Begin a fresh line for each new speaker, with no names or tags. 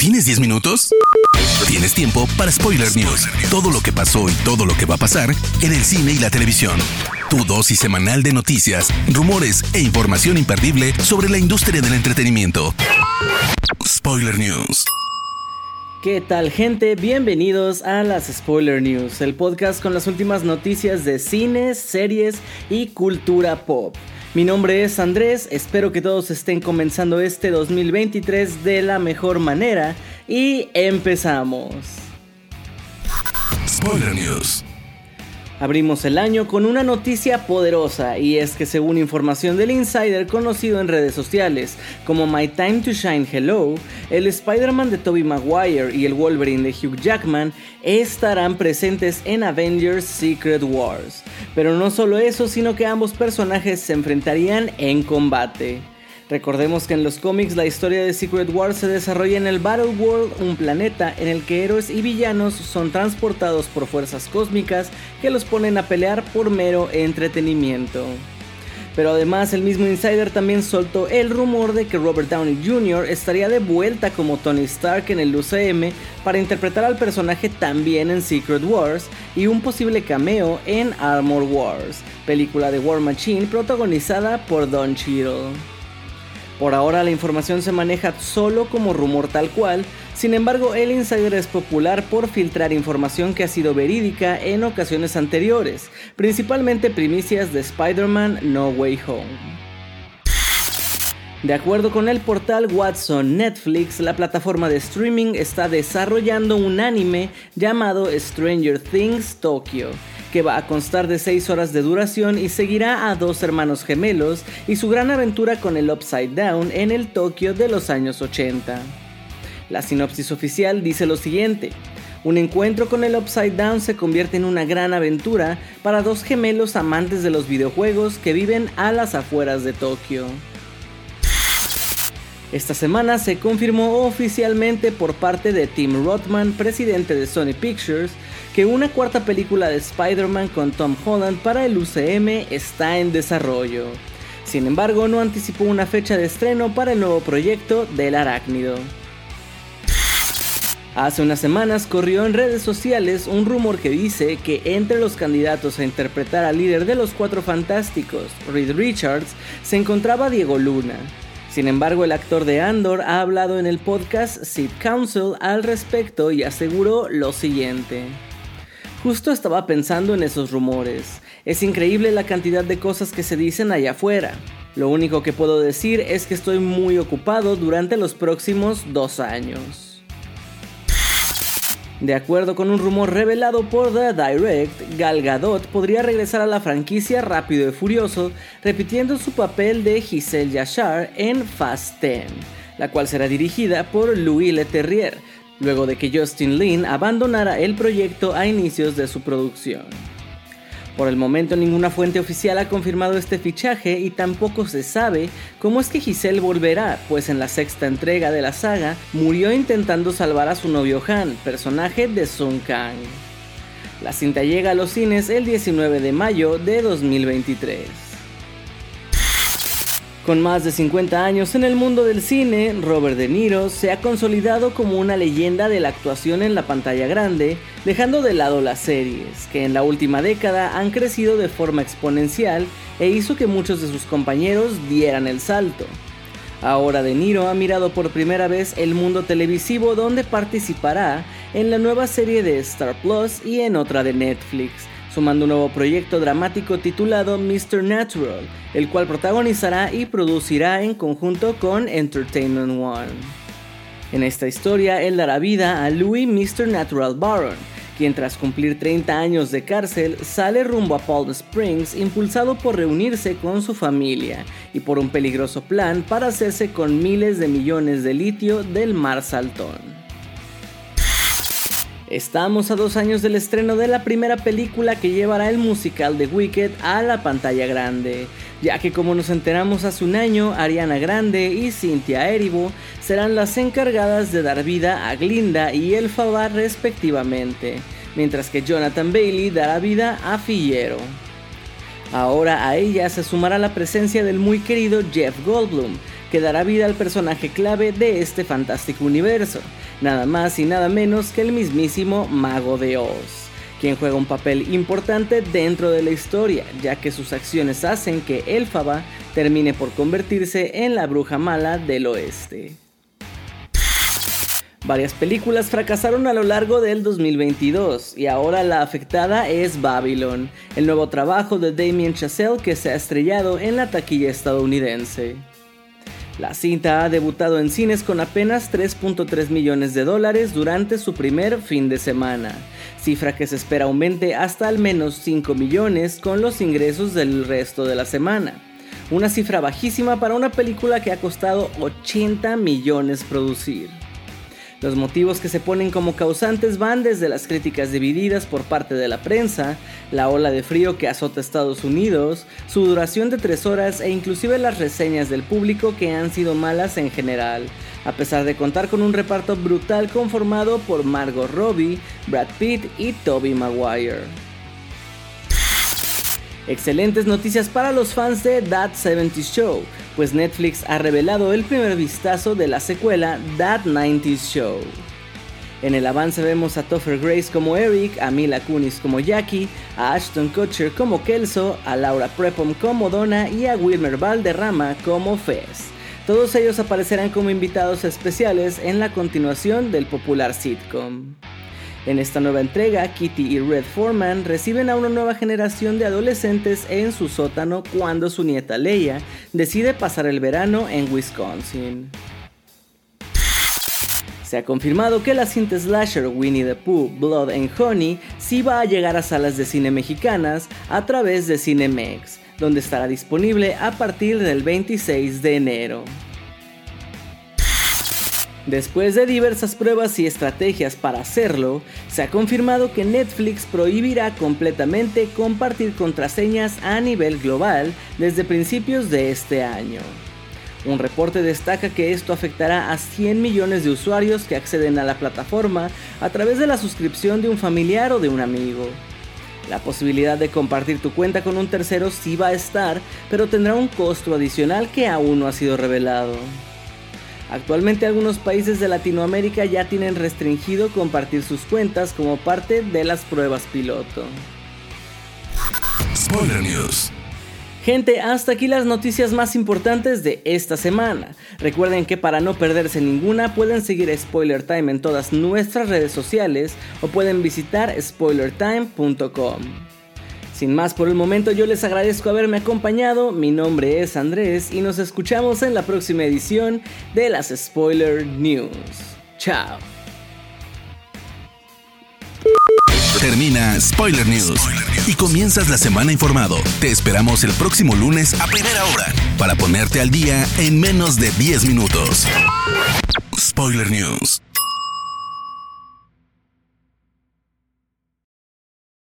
¿Tienes 10 minutos? Tienes tiempo para Spoiler News. Todo lo que pasó y todo lo que va a pasar en el cine y la televisión. Tu dosis semanal de noticias, rumores e información imperdible sobre la industria del entretenimiento. Spoiler News.
¿Qué tal gente? Bienvenidos a las Spoiler News, el podcast con las últimas noticias de cines, series y cultura pop. Mi nombre es Andrés, espero que todos estén comenzando este 2023 de la mejor manera y empezamos.
Spoiler News.
Abrimos el año con una noticia poderosa y es que según información del insider conocido en redes sociales como My Time to Shine Hello, el Spider-Man de Tobey Maguire y el Wolverine de Hugh Jackman estarán presentes en Avengers Secret Wars. Pero no solo eso, sino que ambos personajes se enfrentarían en combate. Recordemos que en los cómics la historia de Secret Wars se desarrolla en el Battle World, un planeta en el que héroes y villanos son transportados por fuerzas cósmicas que los ponen a pelear por mero entretenimiento. Pero además el mismo insider también soltó el rumor de que Robert Downey Jr. estaría de vuelta como Tony Stark en el UCM para interpretar al personaje también en Secret Wars y un posible cameo en Armor Wars, película de War Machine protagonizada por Don Cheadle. Por ahora la información se maneja solo como rumor tal cual, sin embargo el insider es popular por filtrar información que ha sido verídica en ocasiones anteriores, principalmente primicias de Spider-Man No Way Home. De acuerdo con el portal Watson Netflix, la plataforma de streaming está desarrollando un anime llamado Stranger Things Tokyo, que va a constar de 6 horas de duración y seguirá a dos hermanos gemelos y su gran aventura con el Upside Down en el Tokio de los años 80. La sinopsis oficial dice lo siguiente. Un encuentro con el Upside Down se convierte en una gran aventura para dos gemelos amantes de los videojuegos que viven a las afueras de Tokio. Esta semana se confirmó oficialmente por parte de Tim Rothman, presidente de Sony Pictures, que una cuarta película de Spider-Man con Tom Holland para el UCM está en desarrollo. Sin embargo, no anticipó una fecha de estreno para el nuevo proyecto del arácnido. Hace unas semanas corrió en redes sociales un rumor que dice que entre los candidatos a interpretar al líder de los Cuatro Fantásticos, Reed Richards, se encontraba Diego Luna. Sin embargo, el actor de Andor ha hablado en el podcast Seed Council al respecto y aseguró lo siguiente. Justo estaba pensando en esos rumores. Es increíble la cantidad de cosas que se dicen allá afuera. Lo único que puedo decir es que estoy muy ocupado durante los próximos dos años. De acuerdo con un rumor revelado por The Direct, Gal Gadot podría regresar a la franquicia Rápido y Furioso, repitiendo su papel de Giselle Yashar en Fast 10, la cual será dirigida por Louis Leterrier, luego de que Justin Lin abandonara el proyecto a inicios de su producción. Por el momento ninguna fuente oficial ha confirmado este fichaje y tampoco se sabe cómo es que Giselle volverá, pues en la sexta entrega de la saga murió intentando salvar a su novio Han, personaje de Sun Kang. La cinta llega a los cines el 19 de mayo de 2023. Con más de 50 años en el mundo del cine, Robert De Niro se ha consolidado como una leyenda de la actuación en la pantalla grande, dejando de lado las series, que en la última década han crecido de forma exponencial e hizo que muchos de sus compañeros dieran el salto. Ahora De Niro ha mirado por primera vez el mundo televisivo donde participará en la nueva serie de Star Plus y en otra de Netflix, sumando un nuevo proyecto dramático titulado Mr. Natural, el cual protagonizará y producirá en conjunto con Entertainment One. En esta historia, él dará vida a Louis Mr. Natural Baron, quien tras cumplir 30 años de cárcel sale rumbo a Palm Springs impulsado por reunirse con su familia y por un peligroso plan para hacerse con miles de millones de litio del mar Saltón. Estamos a dos años del estreno de la primera película que llevará el musical de Wicked a la pantalla grande, ya que como nos enteramos hace un año, Ariana Grande y Cynthia Erivo serán las encargadas de dar vida a Glinda y Elphaba respectivamente, mientras que Jonathan Bailey dará vida a Fillero. Ahora a ella se sumará la presencia del muy querido Jeff Goldblum, que dará vida al personaje clave de este fantástico universo, nada más y nada menos que el mismísimo Mago de Oz quien juega un papel importante dentro de la historia, ya que sus acciones hacen que Elfaba termine por convertirse en la bruja mala del oeste. Varias películas fracasaron a lo largo del 2022 y ahora la afectada es Babylon, el nuevo trabajo de Damien Chazelle que se ha estrellado en la taquilla estadounidense. La cinta ha debutado en cines con apenas 3.3 millones de dólares durante su primer fin de semana, cifra que se espera aumente hasta al menos 5 millones con los ingresos del resto de la semana. Una cifra bajísima para una película que ha costado 80 millones producir. Los motivos que se ponen como causantes van desde las críticas divididas por parte de la prensa, la ola de frío que azota Estados Unidos, su duración de tres horas e inclusive las reseñas del público que han sido malas en general, a pesar de contar con un reparto brutal conformado por Margot Robbie, Brad Pitt y Tobey Maguire. Excelentes noticias para los fans de That 70 Show, pues Netflix ha revelado el primer vistazo de la secuela That 90s Show. En el avance vemos a Topher Grace como Eric, a Mila Kunis como Jackie, a Ashton Kutcher como Kelso, a Laura Prepom como Donna y a Wilmer Valderrama como Fez. Todos ellos aparecerán como invitados especiales en la continuación del popular sitcom. En esta nueva entrega, Kitty y Red Foreman reciben a una nueva generación de adolescentes en su sótano cuando su nieta Leia decide pasar el verano en Wisconsin. Se ha confirmado que la cinta slasher Winnie the Pooh Blood and Honey sí va a llegar a salas de cine mexicanas a través de Cinemex, donde estará disponible a partir del 26 de enero. Después de diversas pruebas y estrategias para hacerlo, se ha confirmado que Netflix prohibirá completamente compartir contraseñas a nivel global desde principios de este año. Un reporte destaca que esto afectará a 100 millones de usuarios que acceden a la plataforma a través de la suscripción de un familiar o de un amigo. La posibilidad de compartir tu cuenta con un tercero sí va a estar, pero tendrá un costo adicional que aún no ha sido revelado. Actualmente algunos países de Latinoamérica ya tienen restringido compartir sus cuentas como parte de las pruebas piloto.
Spoiler News.
Gente, hasta aquí las noticias más importantes de esta semana. Recuerden que para no perderse ninguna pueden seguir Spoiler Time en todas nuestras redes sociales o pueden visitar spoilertime.com. Sin más por el momento, yo les agradezco haberme acompañado. Mi nombre es Andrés y nos escuchamos en la próxima edición de las Spoiler News. Chao.
Termina Spoiler News y comienzas la semana informado. Te esperamos el próximo lunes a primera hora para ponerte al día en menos de 10 minutos. Spoiler News.